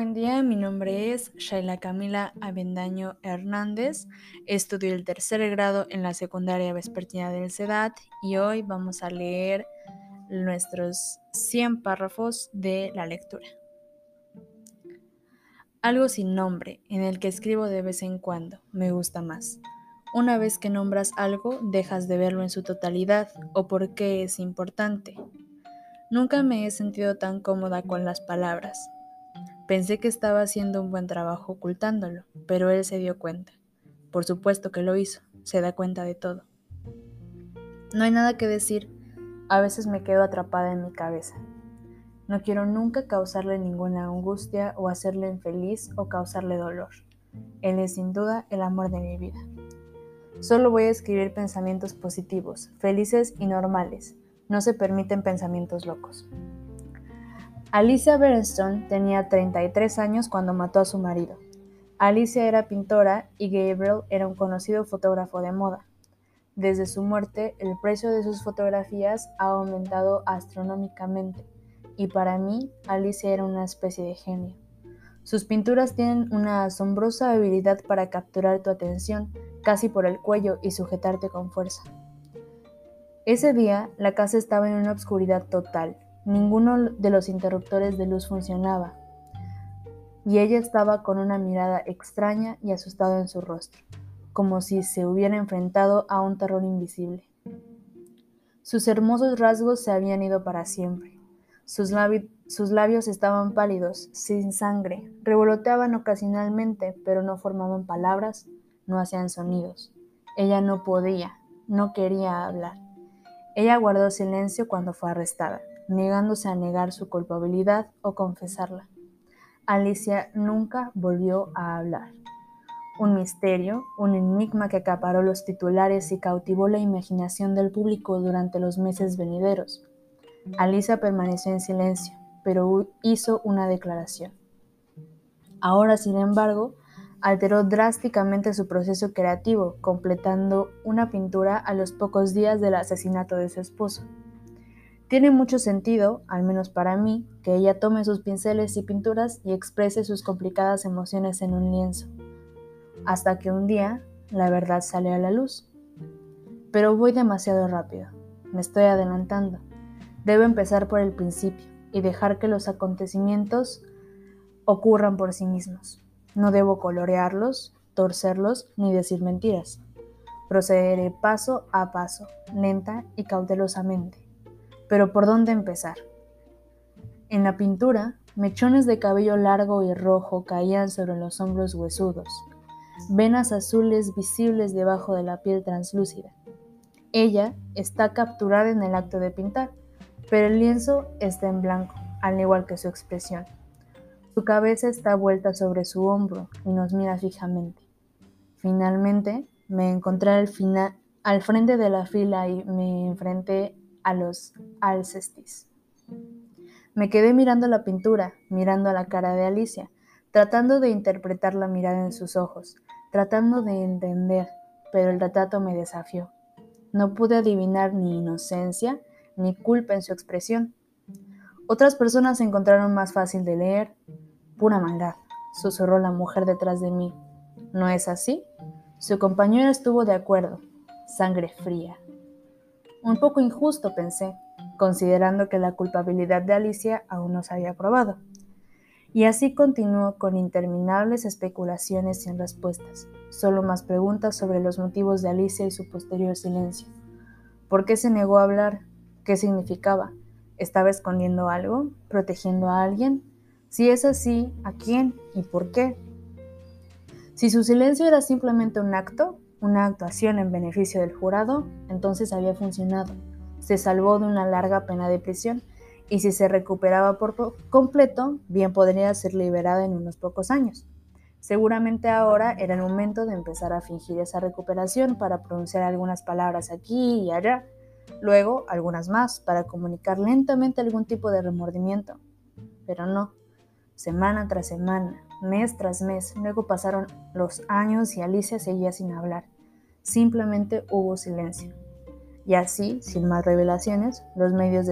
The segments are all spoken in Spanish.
Buen día, mi nombre es Shaila Camila Avendaño Hernández. Estudio el tercer grado en la secundaria vespertina del CEDAT y hoy vamos a leer nuestros 100 párrafos de la lectura. Algo sin nombre, en el que escribo de vez en cuando, me gusta más. Una vez que nombras algo, dejas de verlo en su totalidad o por qué es importante. Nunca me he sentido tan cómoda con las palabras Pensé que estaba haciendo un buen trabajo ocultándolo, pero él se dio cuenta. Por supuesto que lo hizo, se da cuenta de todo. No hay nada que decir, a veces me quedo atrapada en mi cabeza. No quiero nunca causarle ninguna angustia o hacerle infeliz o causarle dolor. Él es sin duda el amor de mi vida. Solo voy a escribir pensamientos positivos, felices y normales. No se permiten pensamientos locos. Alicia Bernstone tenía 33 años cuando mató a su marido. Alicia era pintora y Gabriel era un conocido fotógrafo de moda. Desde su muerte, el precio de sus fotografías ha aumentado astronómicamente, y para mí, Alicia era una especie de genio. Sus pinturas tienen una asombrosa habilidad para capturar tu atención casi por el cuello y sujetarte con fuerza. Ese día, la casa estaba en una oscuridad total, Ninguno de los interruptores de luz funcionaba, y ella estaba con una mirada extraña y asustada en su rostro, como si se hubiera enfrentado a un terror invisible. Sus hermosos rasgos se habían ido para siempre. Sus, sus labios estaban pálidos, sin sangre, revoloteaban ocasionalmente, pero no formaban palabras, no hacían sonidos. Ella no podía, no quería hablar. Ella guardó silencio cuando fue arrestada negándose a negar su culpabilidad o confesarla. Alicia nunca volvió a hablar. Un misterio, un enigma que acaparó los titulares y cautivó la imaginación del público durante los meses venideros. Alicia permaneció en silencio, pero hizo una declaración. Ahora, sin embargo, alteró drásticamente su proceso creativo, completando una pintura a los pocos días del asesinato de su esposo. Tiene mucho sentido, al menos para mí, que ella tome sus pinceles y pinturas y exprese sus complicadas emociones en un lienzo, hasta que un día la verdad sale a la luz. Pero voy demasiado rápido, me estoy adelantando. Debo empezar por el principio y dejar que los acontecimientos ocurran por sí mismos. No debo colorearlos, torcerlos ni decir mentiras. Procederé paso a paso, lenta y cautelosamente pero ¿por dónde empezar? En la pintura, mechones de cabello largo y rojo caían sobre los hombros huesudos, venas azules visibles debajo de la piel translúcida. Ella está capturada en el acto de pintar, pero el lienzo está en blanco, al igual que su expresión. Su cabeza está vuelta sobre su hombro y nos mira fijamente. Finalmente, me encontré al, frente de la fila y me enfrenté a los Alcestis. Me quedé mirando la pintura, mirando a la cara de Alicia, tratando de interpretar la mirada en sus ojos, tratando de entender, pero el retrato me desafió. No pude adivinar ni inocencia ni culpa en su expresión. Otras personas se encontraron más fácil de leer. Pura maldad, susurró la mujer detrás de mí. ¿No es así? Su compañero estuvo de acuerdo. Sangre fría. Un poco injusto, pensé, considerando que la culpabilidad de Alicia aún no se había probado. Y así continuó con interminables especulaciones sin respuestas, solo más preguntas sobre los motivos de Alicia y su posterior silencio. ¿Por qué se negó a hablar? ¿Qué significaba? ¿Estaba escondiendo algo? ¿Protegiendo a alguien? Si es así, ¿a quién y por qué? Si su silencio era simplemente un acto, una actuación en beneficio del jurado, entonces había funcionado. Se salvó de una larga pena de prisión y si se recuperaba por completo, bien podría ser liberada en unos pocos años. Seguramente ahora era el momento de empezar a fingir esa recuperación para pronunciar algunas palabras aquí y allá, luego algunas más para comunicar lentamente algún tipo de remordimiento. Pero no, semana tras semana, mes tras mes, luego pasaron los años y Alicia seguía sin hablar. Simplemente hubo silencio. Y así, sin más revelaciones, los medios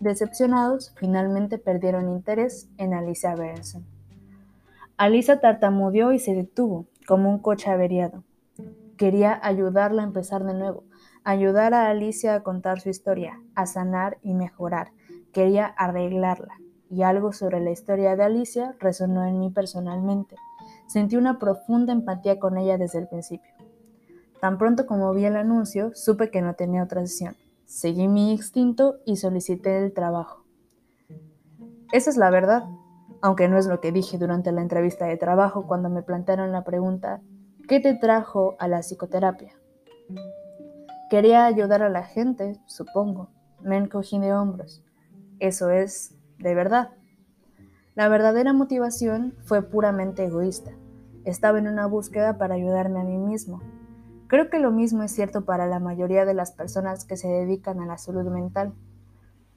decepcionados finalmente perdieron interés en Alicia Berenson. Alicia tartamudeó y se detuvo, como un coche averiado. Quería ayudarla a empezar de nuevo, ayudar a Alicia a contar su historia, a sanar y mejorar. Quería arreglarla, y algo sobre la historia de Alicia resonó en mí personalmente. Sentí una profunda empatía con ella desde el principio. Tan pronto como vi el anuncio, supe que no tenía otra sesión. Seguí mi instinto y solicité el trabajo. Esa es la verdad, aunque no es lo que dije durante la entrevista de trabajo cuando me plantearon la pregunta, ¿qué te trajo a la psicoterapia? Quería ayudar a la gente, supongo. Me encogí de hombros. Eso es de verdad. La verdadera motivación fue puramente egoísta. Estaba en una búsqueda para ayudarme a mí mismo. Creo que lo mismo es cierto para la mayoría de las personas que se dedican a la salud mental.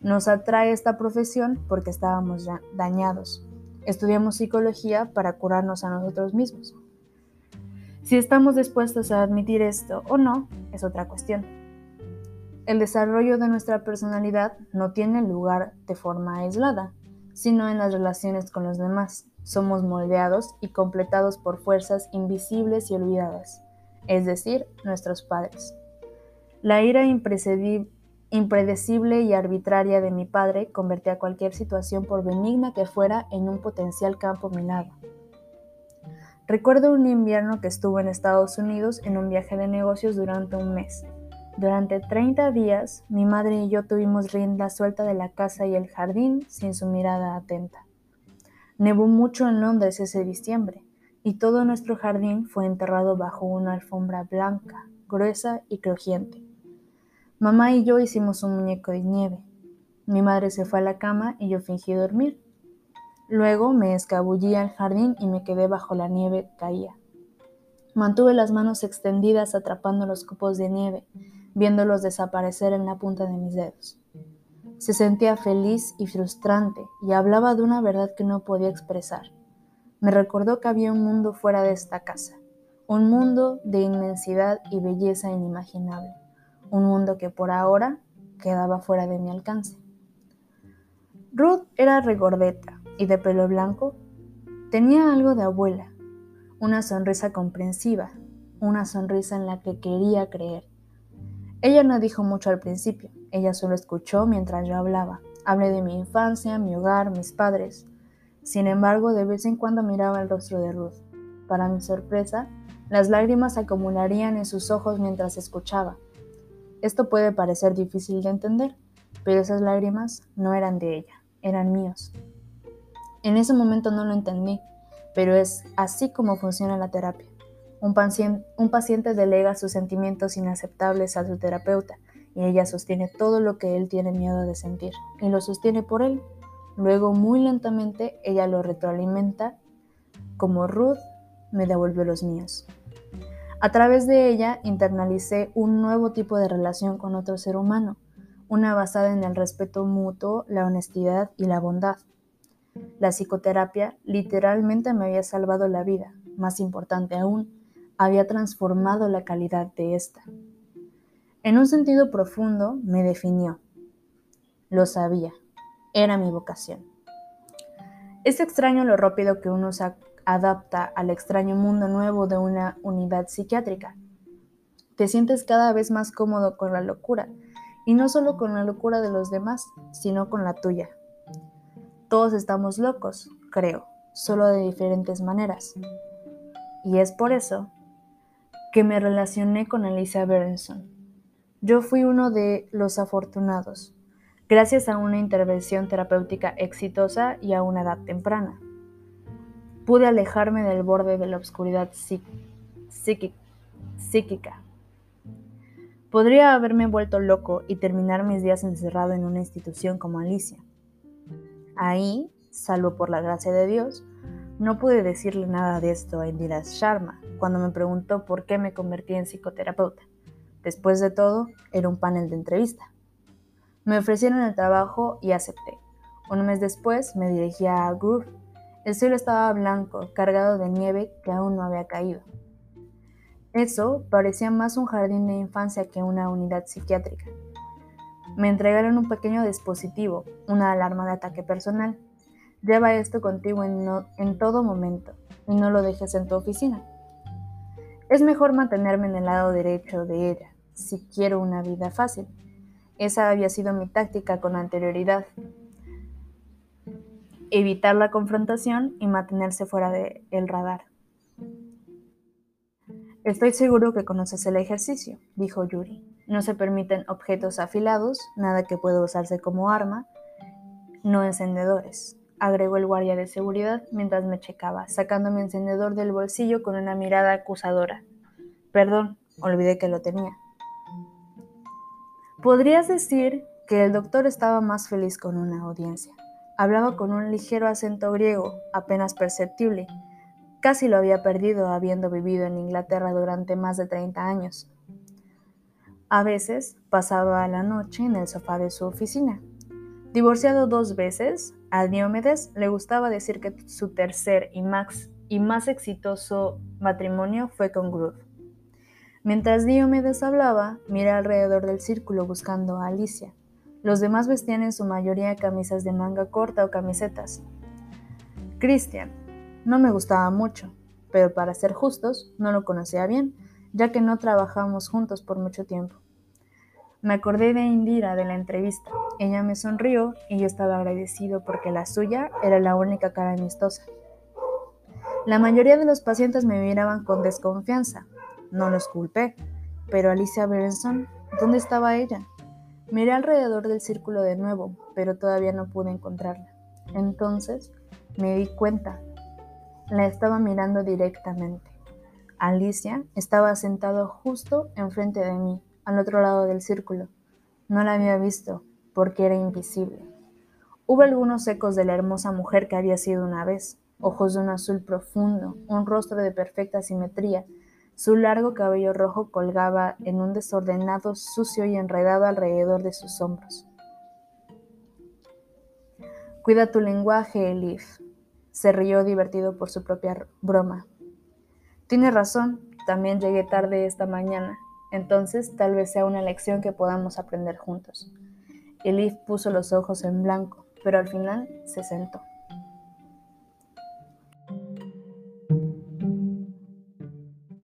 Nos atrae esta profesión porque estábamos ya dañados, Estudiamos psicología para curarnos a nosotros mismos. Si estamos dispuestos a admitir esto o no, es otra cuestión. El desarrollo de nuestra personalidad no tiene lugar de forma aislada, sino en las relaciones con los demás. Somos moldeados y completados por fuerzas invisibles y olvidadas, es decir, nuestros padres. La ira impredecible y arbitraria de mi padre convertía cualquier situación, por benigna que fuera, en un potencial campo minado. Recuerdo un invierno que estuve en Estados Unidos en un viaje de negocios durante un mes. Durante 30 días, mi madre y yo tuvimos rienda suelta de la casa y el jardín sin su mirada atenta. Nevó mucho en Londres ese diciembre, y todo nuestro jardín fue enterrado bajo una alfombra blanca, gruesa y crujiente. Mamá y yo hicimos un muñeco de nieve. Mi madre se fue a la cama y yo fingí dormir. Luego me escabullí al jardín y me quedé bajo la nieve caía. Mantuve las manos extendidas atrapando los copos de nieve, viéndolos desaparecer en la punta de mis dedos. Se sentía feliz y frustrante y hablaba de una verdad que no podía expresar. Me recordó que había un mundo fuera de esta casa, un mundo de inmensidad y belleza inimaginable un mundo que por ahora quedaba fuera de mi alcance. Ruth era regordeta y de pelo blanco. Tenía algo de abuela, una sonrisa comprensiva, una sonrisa en la que quería creer. Ella no dijo mucho al principio, ella solo escuchó mientras yo hablaba. Hablé de mi infancia, mi hogar, mis padres. Sin embargo, de vez en cuando miraba el rostro de Ruth. Para mi sorpresa, las lágrimas se acumularían en sus ojos mientras escuchaba. Esto puede parecer difícil de entender, pero esas lágrimas no eran de ella, eran míos. En ese momento no lo entendí, pero es así como funciona la terapia. Un paciente, delega sus sentimientos inaceptables a su terapeuta y ella sostiene todo lo que él tiene miedo de sentir y lo sostiene por él. Luego, muy lentamente, ella lo retroalimenta como Ruth me devolvió los míos. A través de ella internalicé un nuevo tipo de relación con otro ser humano, una basada en el respeto mutuo, la honestidad y la bondad. La psicoterapia literalmente me había salvado la vida, más importante aún, había transformado la calidad de esta. En un sentido profundo me definió. Lo sabía, era mi vocación. Es extraño lo rápido que uno se adapta al extraño mundo nuevo de una unidad psiquiátrica. Te sientes cada vez más cómodo con la locura, y no solo con la locura de los demás, sino con la tuya. Todos estamos locos, creo, solo de diferentes maneras. Y es por eso que me relacioné con Alicia Berenson. Yo fui uno de los afortunados, gracias a una intervención terapéutica exitosa y a una edad temprana pude alejarme del borde de la oscuridad psíquica. Podría haberme vuelto loco y terminar mis días encerrado en una institución como Alicia. Ahí, salvo por la gracia de Dios, no pude decirle nada de esto a Indira Sharma cuando me preguntó por qué me convertí en psicoterapeuta. Después de todo, era un panel de entrevista. Me ofrecieron el trabajo y acepté. Un mes después me dirigía a Groove el cielo estaba blanco, cargado de nieve que aún no había caído. Eso parecía más un jardín de infancia que una unidad psiquiátrica. Me entregaron un pequeño dispositivo, una alarma de ataque personal. Lleva esto contigo en todo momento. y no lo dejes en tu oficina. Es mejor mantenerme en el lado derecho de ella, si quiero una vida fácil. Esa había sido mi táctica con anterioridad. Evitar la confrontación y mantenerse fuera del el radar. Estoy seguro que conoces el ejercicio, dijo Yuri. No se permiten objetos afilados, nada que pueda usarse como arma, no encendedores, agregó el guardia de seguridad mientras me checaba, sacando mi encendedor del bolsillo con una mirada acusadora. Perdón, olvidé que lo tenía. Podrías decir que el doctor estaba más feliz con una audiencia. Hablaba con un ligero acento griego, apenas perceptible, Casi lo había perdido habiendo vivido en Inglaterra durante más de 30 años. A veces pasaba la noche en el sofá de su oficina. Divorciado dos veces, a Diomedes le gustaba decir que su tercer y más, y más exitoso matrimonio fue con Groot. Mientras Diomedes hablaba, miré alrededor del círculo buscando a Alicia. Los demás vestían en su mayoría camisas de manga corta o camisetas. Christian, no me gustaba mucho, pero para ser justos, no lo conocía bien, ya que no trabajamos juntos por mucho tiempo. Me acordé de Indira de la entrevista. Ella me sonrió y yo estaba agradecido porque la suya era la única cara amistosa. La mayoría de los pacientes me miraban con desconfianza. No los culpé. Pero Alicia Berenson, ¿dónde estaba ella? Miré alrededor del círculo de nuevo, pero todavía no pude encontrarla. Entonces me di cuenta la estaba mirando directamente. Alicia estaba sentada justo enfrente de mí, al otro lado del círculo. No la había visto, porque era invisible. Hubo algunos ecos de la hermosa mujer que había sido una vez, ojos de un azul profundo, un rostro de perfecta simetría. Su largo cabello rojo colgaba en un desordenado, sucio y enredado alrededor de sus hombros. Cuida tu lenguaje, Elif, se rió divertido por su propia broma. Tiene razón, también llegué tarde esta mañana, entonces tal vez sea una lección que podamos aprender juntos. Elif puso los ojos en blanco, pero al final se sentó.